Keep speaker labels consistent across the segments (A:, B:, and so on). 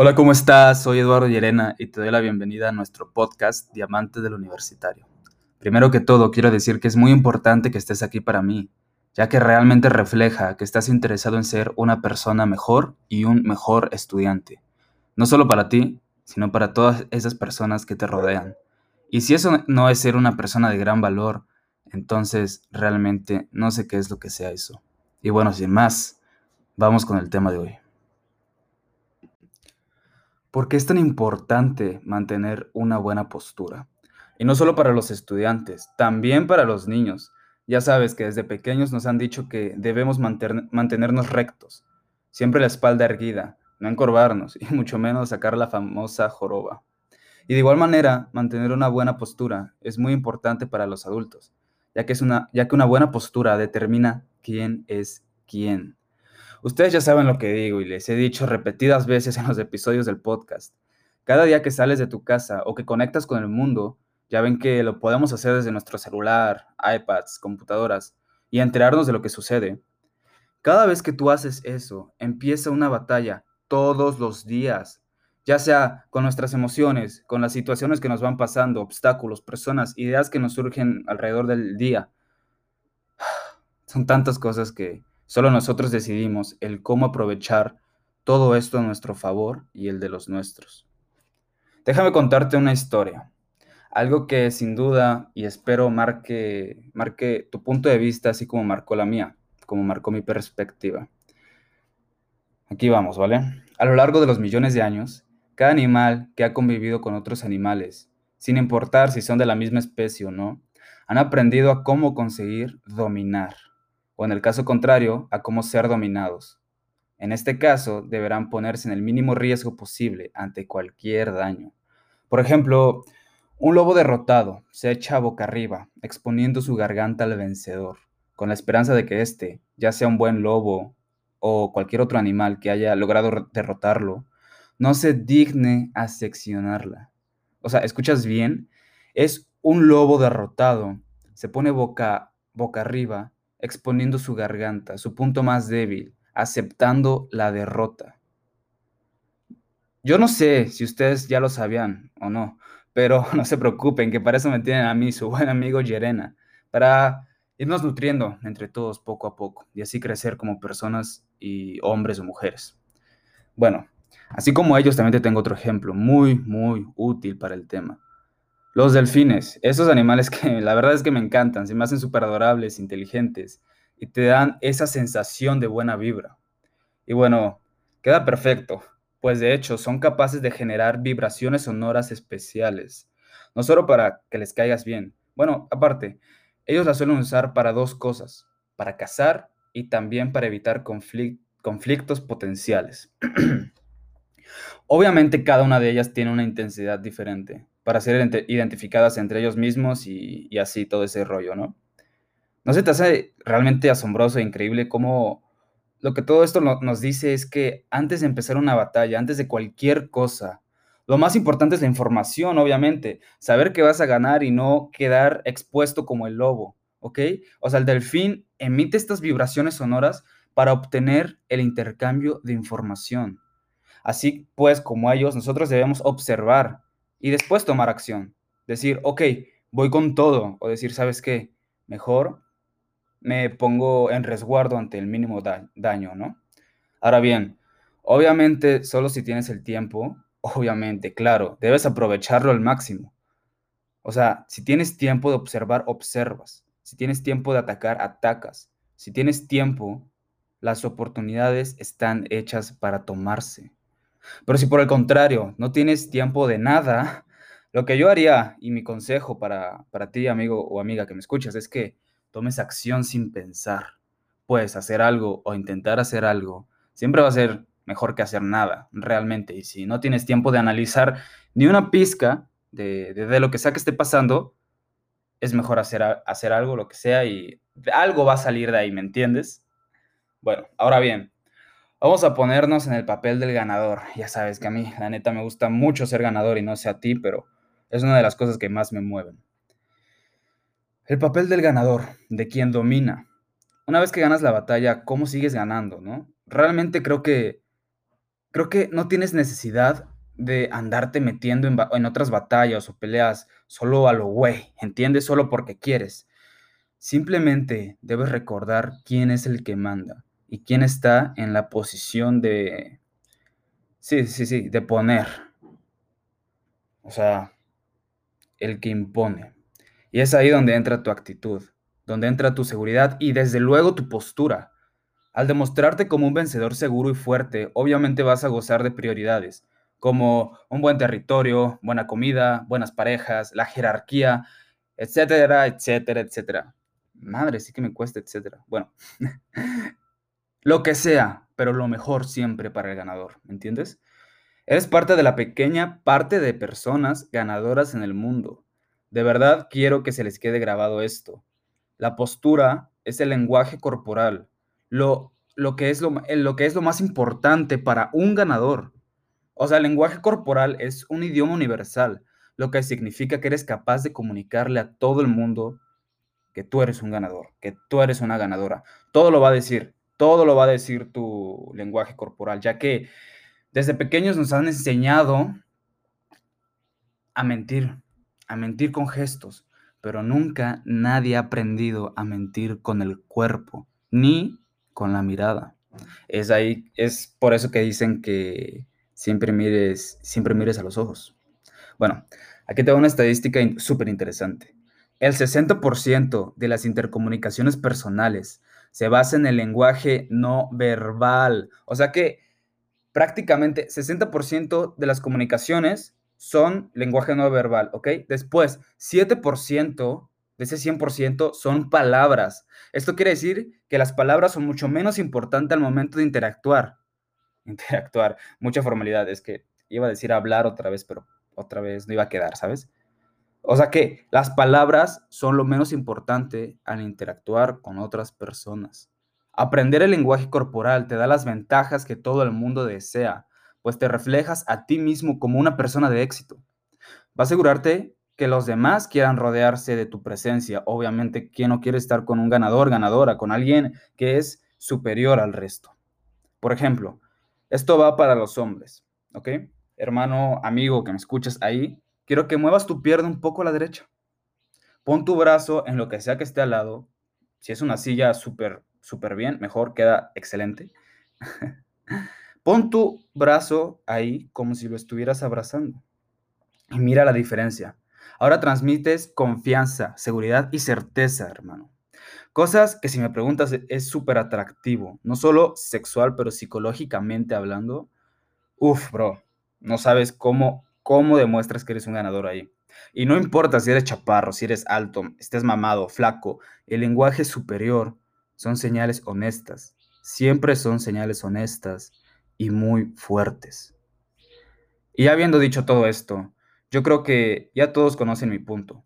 A: Hola, ¿cómo estás? Soy Eduardo Llerena y te doy la bienvenida a nuestro podcast Diamante del Universitario. Primero que todo, quiero decir que es muy importante que estés aquí para mí, ya que realmente refleja que estás interesado en ser una persona mejor y un mejor estudiante. No solo para ti, sino para todas esas personas que te rodean. Y si eso no es ser una persona de gran valor, entonces realmente no sé qué es lo que sea eso. Y bueno, sin más, vamos con el tema de hoy. ¿Por qué es tan importante mantener una buena postura? Y no solo para los estudiantes, también para los niños. Ya sabes que desde pequeños nos han dicho que debemos mantenernos rectos, siempre la espalda erguida, no encorvarnos y mucho menos sacar la famosa joroba. Y de igual manera, mantener una buena postura es muy importante para los adultos, ya que, es una, ya que una buena postura determina quién es quién. Ustedes ya saben lo que digo y les he dicho repetidas veces en los episodios del podcast. Cada día que sales de tu casa o que conectas con el mundo, ya ven que lo podemos hacer desde nuestro celular, iPads, computadoras y enterarnos de lo que sucede. Cada vez que tú haces eso, empieza una batalla todos los días, ya sea con nuestras emociones, con las situaciones que nos van pasando, obstáculos, personas, ideas que nos surgen alrededor del día. Son tantas cosas que Solo nosotros decidimos el cómo aprovechar todo esto a nuestro favor y el de los nuestros. Déjame contarte una historia, algo que sin duda y espero marque, marque tu punto de vista así como marcó la mía, como marcó mi perspectiva. Aquí vamos, ¿vale? A lo largo de los millones de años, cada animal que ha convivido con otros animales, sin importar si son de la misma especie o no, han aprendido a cómo conseguir dominar o en el caso contrario, a cómo ser dominados. En este caso, deberán ponerse en el mínimo riesgo posible ante cualquier daño. Por ejemplo, un lobo derrotado se echa boca arriba, exponiendo su garganta al vencedor, con la esperanza de que éste, ya sea un buen lobo o cualquier otro animal que haya logrado derrotarlo, no se digne a seccionarla. O sea, ¿escuchas bien? Es un lobo derrotado, se pone boca, boca arriba exponiendo su garganta, su punto más débil, aceptando la derrota. Yo no sé si ustedes ya lo sabían o no, pero no se preocupen, que para eso me tienen a mí, su buen amigo Yerena, para irnos nutriendo entre todos poco a poco y así crecer como personas y hombres o mujeres. Bueno, así como ellos, también te tengo otro ejemplo muy, muy útil para el tema. Los delfines, esos animales que la verdad es que me encantan, se me hacen súper adorables, inteligentes y te dan esa sensación de buena vibra. Y bueno, queda perfecto, pues de hecho son capaces de generar vibraciones sonoras especiales, no solo para que les caigas bien. Bueno, aparte, ellos las suelen usar para dos cosas, para cazar y también para evitar conflictos potenciales. Obviamente cada una de ellas tiene una intensidad diferente, para ser identificadas entre ellos mismos y, así todo ese rollo, ¿no? ¿No se te hace realmente asombroso e increíble cómo lo que todo esto nos dice es que antes de empezar una batalla, antes de cualquier cosa, lo más importante es la información, obviamente, saber que vas a ganar y no quedar expuesto como el lobo, ¿ok? O sea, el delfín emite estas vibraciones sonoras para obtener el intercambio de información. Así pues, como ellos, nosotros debemos observar, y después tomar acción. Decir, ok, voy con todo. O decir, ¿sabes qué? Mejor me pongo en resguardo ante el mínimo daño, ¿no? Ahora bien, obviamente, solo si tienes el tiempo, obviamente, claro, debes aprovecharlo al máximo. O sea, si tienes tiempo de observar, observas. Si tienes tiempo de atacar, atacas. Si tienes tiempo, las oportunidades están hechas para tomarse. Pero si por el contrario no tienes tiempo de nada, lo que yo haría y mi consejo para, para ti, amigo o amiga que me escuchas, es que tomes acción sin pensar. Puedes hacer algo o intentar hacer algo. Siempre va a ser mejor que hacer nada, realmente. Y si no tienes tiempo de analizar ni una pizca de, de, lo que sea que esté pasando, es mejor hacer, hacer algo, lo que sea, y algo va a salir de ahí, ¿me entiendes? Bueno, ahora bien, Vamos a ponernos en el papel del ganador. Ya sabes que a mí, la neta, me gusta mucho ser ganador y no sé a ti, pero es una de las cosas que más me mueven. El papel del ganador, de quien domina. Una vez que ganas la batalla, ¿cómo sigues ganando, no? Realmente creo que Creo que no tienes necesidad de andarte metiendo en, en otras batallas o peleas solo a lo güey, ¿entiendes? Solo porque quieres. Simplemente debes recordar quién es el que manda y quién está en la posición de... Sí, sí, sí, de poner. O sea, el que impone. Y es ahí donde entra tu actitud, donde entra tu seguridad y desde luego tu postura. Al demostrarte como un vencedor seguro y fuerte, obviamente vas a gozar de prioridades, como un buen territorio, buena comida, buenas parejas, la jerarquía, etcétera, etcétera, etcétera. Madre, sí que me cuesta, etcétera. Bueno, lo que sea, pero lo mejor siempre para el ganador, ¿me entiendes? Eres parte de la pequeña parte de personas ganadoras en el mundo. De verdad quiero que se les quede grabado esto. La postura es el lenguaje corporal, lo, lo, que es lo, lo que es lo más importante para un ganador. O sea, el lenguaje corporal es un idioma universal, lo que significa que eres capaz de comunicarle a todo el mundo que tú eres un ganador, que tú eres una ganadora. Todo lo va a decir, todo lo va a decir tu lenguaje corporal, ya que desde pequeños nos han enseñado a mentir, a mentir con gestos, pero nunca nadie ha aprendido a mentir con el cuerpo, ni con la mirada. Es ahí, es por eso que dicen que siempre mires, siempre mires a los ojos. Bueno, aquí tengo una estadística súper interesante. El 60% de las intercomunicaciones personales se basa en el lenguaje no verbal. O sea que prácticamente 60% de las comunicaciones son lenguaje no verbal, ¿ok? Después, 7% de ese 100% son palabras. Esto quiere decir que las palabras son mucho menos importantes al momento de interactuar. Interactuar, mucha formalidad. Es que iba a decir hablar otra vez, pero otra vez no iba a quedar, ¿sabes? O sea que las palabras son lo menos importante al interactuar con otras personas. Aprender el lenguaje corporal te da las ventajas que todo el mundo desea, pues te reflejas a ti mismo como una persona de éxito. Va a asegurarte que los demás quieran rodearse de tu presencia. Obviamente, ¿quién no quiere estar con un ganador, ganadora, con alguien que es superior al resto? Por ejemplo, esto va para los hombres, ¿ok? Hermano, amigo que me escuchas ahí, quiero que muevas tu pierna un poco a la derecha. Pon tu brazo en lo que sea que esté al lado. Si es una silla súper súper bien, mejor, queda excelente. Pon tu brazo ahí como si lo estuvieras abrazando y mira la diferencia. Ahora transmites confianza, seguridad y certeza, hermano. Cosas que si me preguntas es súper atractivo, no solo sexual, pero psicológicamente hablando. Uf, bro, no sabes cómo, cómo demuestras que eres un ganador ahí. Y no importa si eres chaparro, si eres alto, estés mamado, flaco, el lenguaje superior son señales honestas, siempre son señales honestas y muy fuertes. Y habiendo dicho todo esto, yo creo que ya todos conocen mi punto.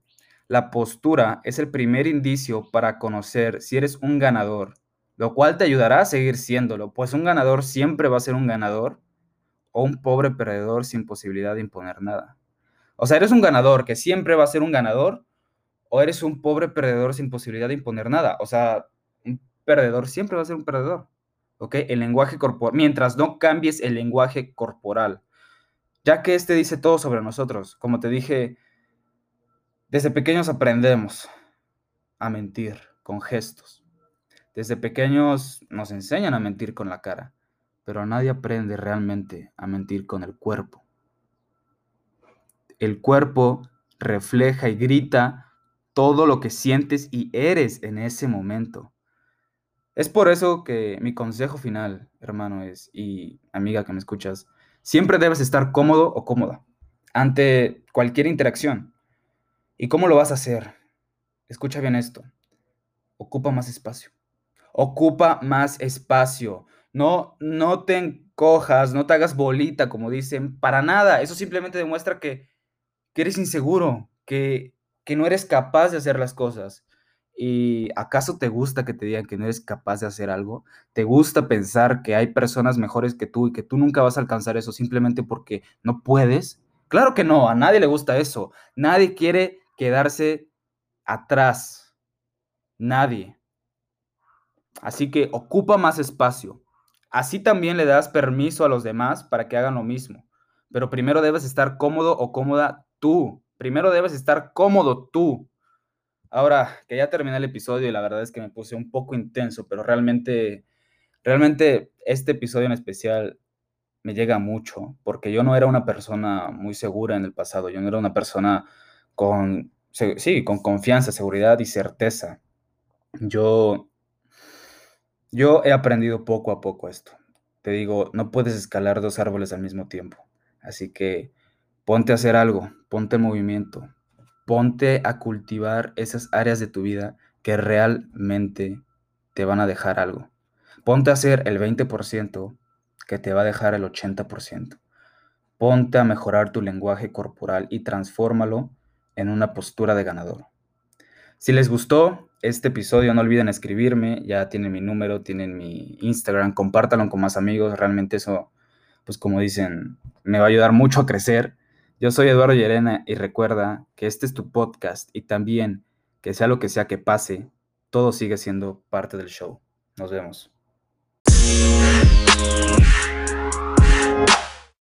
A: La postura es el primer indicio para conocer si eres un ganador, lo cual te ayudará a seguir siéndolo, pues un ganador siempre va a ser un ganador o un pobre perdedor sin posibilidad de imponer nada. O sea, eres un ganador que siempre va a ser un ganador o eres un pobre perdedor sin posibilidad de imponer nada. O sea, perdedor siempre va a ser un perdedor. ¿Ok? El lenguaje corporal, mientras no cambies el lenguaje corporal, ya que este dice todo sobre nosotros. Como te dije, desde pequeños aprendemos a mentir con gestos. Desde pequeños nos enseñan a mentir con la cara, pero nadie aprende realmente a mentir con el cuerpo. El cuerpo refleja y grita todo lo que sientes y eres en ese momento. Es por eso que mi consejo final, hermano, es, y amiga que me escuchas, siempre debes estar cómodo o cómoda ante cualquier interacción. ¿Y cómo lo vas a hacer? Escucha bien esto. Ocupa más espacio. Ocupa más espacio. No, no te encojas, no te hagas bolita, como dicen, para nada. Eso simplemente demuestra que, que eres inseguro, que, que no eres capaz de hacer las cosas. ¿Y acaso te gusta que te digan que no eres capaz de hacer algo? ¿Te gusta pensar que hay personas mejores que tú y que tú nunca vas a alcanzar eso simplemente porque no puedes? Claro que no, a nadie le gusta eso. Nadie quiere quedarse atrás. Nadie. Así que ocupa más espacio. Así también le das permiso a los demás para que hagan lo mismo. Pero primero debes estar cómodo o cómoda tú. Primero debes estar cómodo tú. Ahora que ya terminé el episodio y la verdad es que me puse un poco intenso, pero realmente, realmente este episodio en especial me llega mucho porque yo no era una persona muy segura en el pasado. Yo no era una persona con, sí, con confianza, seguridad y certeza. Yo yo he aprendido poco a poco esto. Te digo, no puedes escalar dos árboles al mismo tiempo. Así que ponte a hacer algo, ponte en movimiento, ponte a cultivar esas áreas de tu vida que realmente te van a dejar algo. Ponte a hacer el 20% que te va a dejar el 80%. Ponte a mejorar tu lenguaje corporal y transfórmalo en una postura de ganador. Si les gustó, este episodio, no olviden escribirme, ya tienen mi número, tienen mi Instagram, compártanlo con más amigos, realmente eso, pues como dicen, me va a ayudar mucho a crecer. Yo soy Eduardo Llerena y recuerda que este es tu podcast y también que sea lo que sea que pase, todo sigue siendo parte del show. Nos vemos.